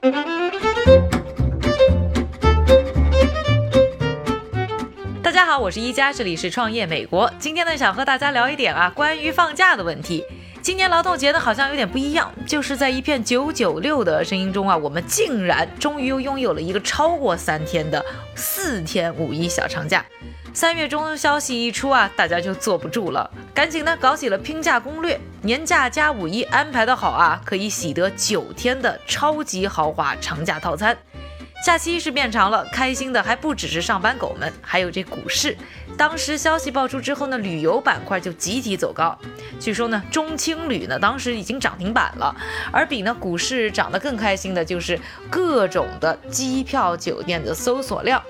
大家好，我是一加，这里是创业美国。今天呢，想和大家聊一点啊，关于放假的问题。今年劳动节呢，好像有点不一样，就是在一片九九六的声音中啊，我们竟然终于又拥有了一个超过三天的四天五一小长假。三月中消息一出啊，大家就坐不住了，赶紧呢搞起了拼假攻略，年假加五一安排的好啊，可以喜得九天的超级豪华长假套餐。假期是变长了，开心的还不只是上班狗们，还有这股市。当时消息爆出之后呢，旅游板块就集体走高。据说呢，中青旅呢当时已经涨停板了。而比呢股市涨得更开心的就是各种的机票、酒店的搜索量。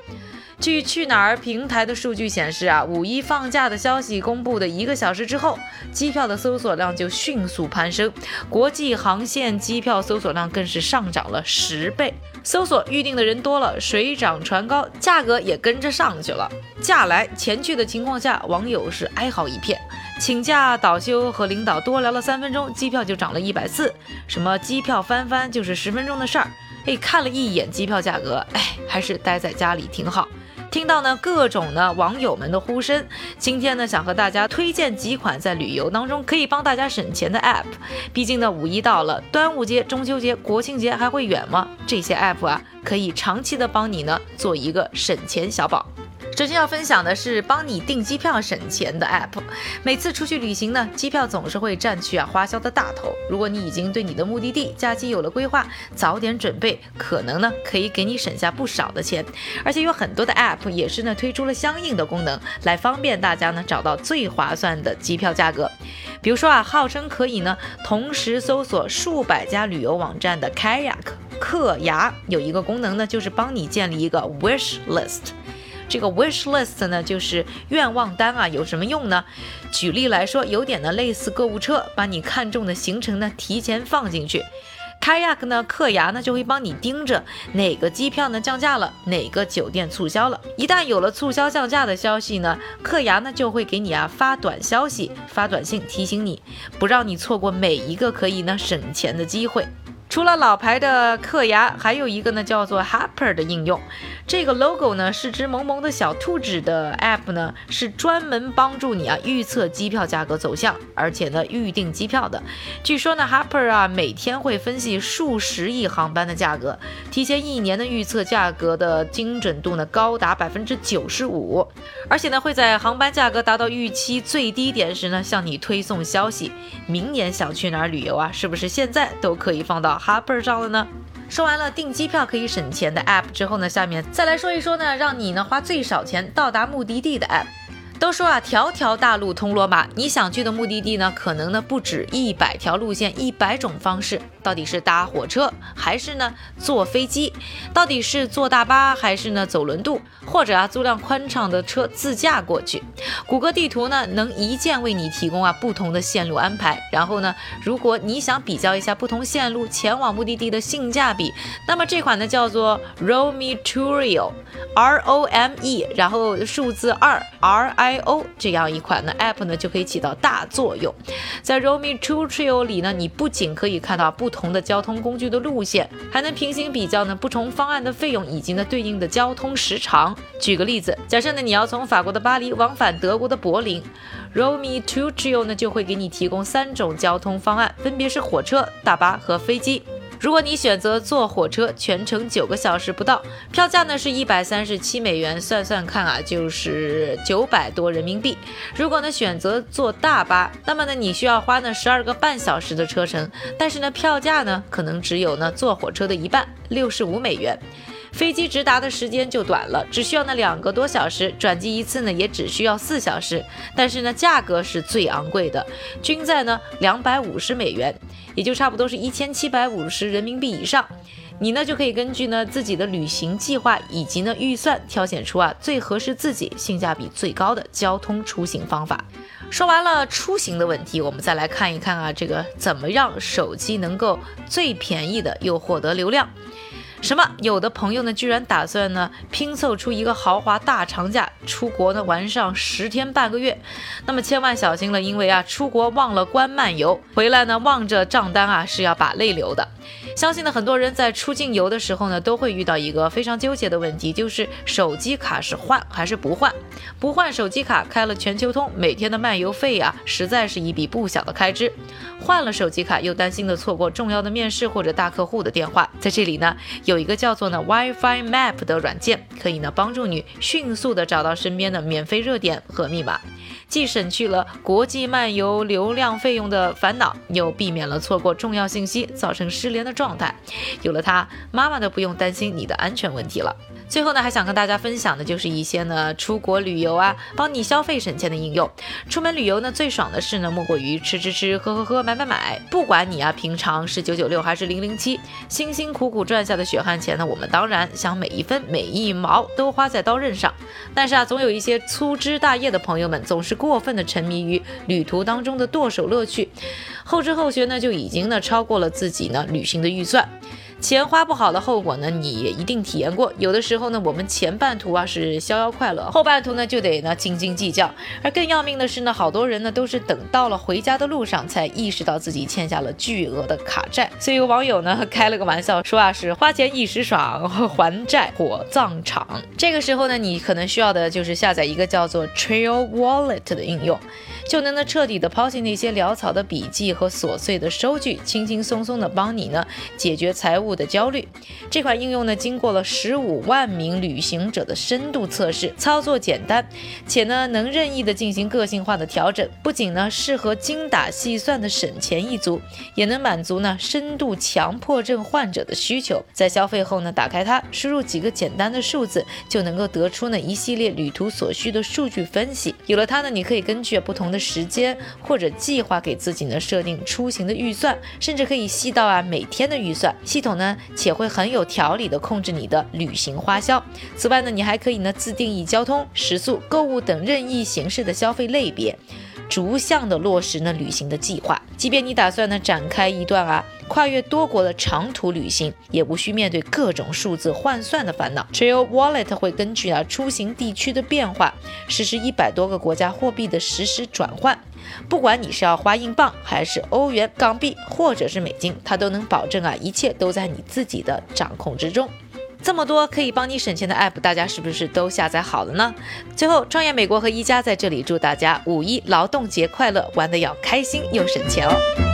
据去哪儿平台的数据显示啊，五一放假的消息公布的一个小时之后，机票的搜索量就迅速攀升，国际航线机票搜索量更是上涨了十倍。搜索预定的人多了，水涨船高，价格也跟着上去了。假来钱去的情况下，网友是哀嚎一片。请假倒休和领导多聊了三分钟，机票就涨了一百四。什么机票翻番就是十分钟的事儿。哎，看了一眼机票价格，哎，还是待在家里挺好。听到呢各种呢网友们的呼声，今天呢想和大家推荐几款在旅游当中可以帮大家省钱的 App。毕竟呢五一到了，端午节、中秋节、国庆节还会远吗？这些 App 啊可以长期的帮你呢做一个省钱小宝。首先要分享的是帮你订机票省钱的 app。每次出去旅行呢，机票总是会占去啊花销的大头。如果你已经对你的目的地假期有了规划，早点准备，可能呢可以给你省下不少的钱。而且有很多的 app 也是呢推出了相应的功能，来方便大家呢找到最划算的机票价格。比如说啊，号称可以呢同时搜索数百家旅游网站的 Kayak 克牙有一个功能呢，就是帮你建立一个 wish list。这个 wish list 呢，就是愿望单啊，有什么用呢？举例来说，有点呢类似购物车，把你看中的行程呢提前放进去。Kayak 呢，克牙呢就会帮你盯着哪个机票呢降价了，哪个酒店促销了。一旦有了促销降价的消息呢，克牙呢就会给你啊发短消息、发短信提醒你，不让你错过每一个可以呢省钱的机会。除了老牌的克牙，还有一个呢，叫做 Hopper 的应用。这个 logo 呢是只萌萌的小兔子的 app 呢，是专门帮助你啊预测机票价格走向，而且呢预定机票的。据说呢，Hopper 啊每天会分析数十亿航班的价格，提前一年的预测价格的精准度呢高达百分之九十五，而且呢会在航班价格达到预期最低点时呢向你推送消息。明年想去哪儿旅游啊？是不是现在都可以放到？哈本上了呢。说完了订机票可以省钱的 App 之后呢，下面再来说一说呢，让你呢花最少钱到达目的地的 App。都说啊，条条大路通罗马，你想去的目的地呢，可能呢不止一百条路线，一百种方式。到底是搭火车还是呢坐飞机？到底是坐大巴还是呢走轮渡？或者啊租辆宽敞的车自驾过去？谷歌地图呢能一键为你提供啊不同的线路安排。然后呢，如果你想比较一下不同线路前往目的地的性价比，那么这款呢叫做 Rome Turio，R O M E，然后数字二 R I O 这样一款呢 App 呢就可以起到大作用。在 Rome Turio 里呢，你不仅可以看到不同同的交通工具的路线，还能平行比较呢不同方案的费用以及呢对应的交通时长。举个例子，假设呢你要从法国的巴黎往返德国的柏林，Rome Two Trio 呢就会给你提供三种交通方案，分别是火车、大巴和飞机。如果你选择坐火车，全程九个小时不到，票价呢是一百三十七美元，算算看啊，就是九百多人民币。如果呢选择坐大巴，那么呢你需要花呢十二个半小时的车程，但是呢票价呢可能只有呢坐火车的一半，六十五美元。飞机直达的时间就短了，只需要那两个多小时，转机一次呢也只需要四小时，但是呢价格是最昂贵的，均在呢两百五十美元，也就差不多是一千七百五十人民币以上。你呢就可以根据呢自己的旅行计划以及呢预算，挑选出啊最合适自己、性价比最高的交通出行方法。说完了出行的问题，我们再来看一看啊这个怎么让手机能够最便宜的又获得流量。什么？有的朋友呢，居然打算呢拼凑出一个豪华大长假，出国呢玩上十天半个月。那么千万小心了，因为啊出国忘了关漫游，回来呢望着账单啊是要把泪流的。相信呢，很多人在出境游的时候呢，都会遇到一个非常纠结的问题，就是手机卡是换还是不换？不换手机卡，开了全球通，每天的漫游费啊，实在是一笔不小的开支；换了手机卡，又担心的错过重要的面试或者大客户的电话。在这里呢，有一个叫做呢 WiFi Map 的软件，可以呢帮助你迅速的找到身边的免费热点和密码。既省去了国际漫游流量费用的烦恼，又避免了错过重要信息造成失联的状态。有了它，妈妈都不用担心你的安全问题了。最后呢，还想跟大家分享的就是一些呢出国旅游啊，帮你消费省钱的应用。出门旅游呢，最爽的事呢，莫过于吃吃吃、喝喝喝、买买买。不管你啊平常是九九六还是零零七，辛辛苦苦赚下的血汗钱呢，我们当然想每一分每一毛都花在刀刃上。但是啊，总有一些粗枝大叶的朋友们，总是过分的沉迷于旅途当中的剁手乐趣，后知后觉呢，就已经呢超过了自己呢旅行的预算。钱花不好的后果呢，你也一定体验过。有的时候呢，我们前半途啊是逍遥快乐，后半途呢就得呢斤斤计较。而更要命的是呢，好多人呢都是等到了回家的路上，才意识到自己欠下了巨额的卡债。所以有网友呢开了个玩笑，说啊是花钱一时爽，还债火葬场。这个时候呢，你可能需要的就是下载一个叫做 Trail Wallet 的应用。就能呢彻底的抛弃那些潦草的笔记和琐碎的收据，轻轻松松的帮你呢解决财务的焦虑。这款应用呢经过了十五万名旅行者的深度测试，操作简单，且呢能任意的进行个性化的调整。不仅呢适合精打细算的省钱一族，也能满足呢深度强迫症患者的需求。在消费后呢，打开它，输入几个简单的数字，就能够得出呢一系列旅途所需的数据分析。有了它呢，你可以根据不同的时间或者计划给自己呢设定出行的预算，甚至可以细到啊每天的预算。系统呢且会很有条理的控制你的旅行花销。此外呢，你还可以呢自定义交通、食宿、购物等任意形式的消费类别。逐项的落实呢旅行的计划，即便你打算呢展开一段啊跨越多国的长途旅行，也无需面对各种数字换算的烦恼。Trail Wallet 会根据啊出行地区的变化，实施一百多个国家货币的实时转换。不管你是要花英镑，还是欧元、港币，或者是美金，它都能保证啊一切都在你自己的掌控之中。这么多可以帮你省钱的 app，大家是不是都下载好了呢？最后，创业美国和一加在这里祝大家五一劳动节快乐，玩的要开心又省钱哦。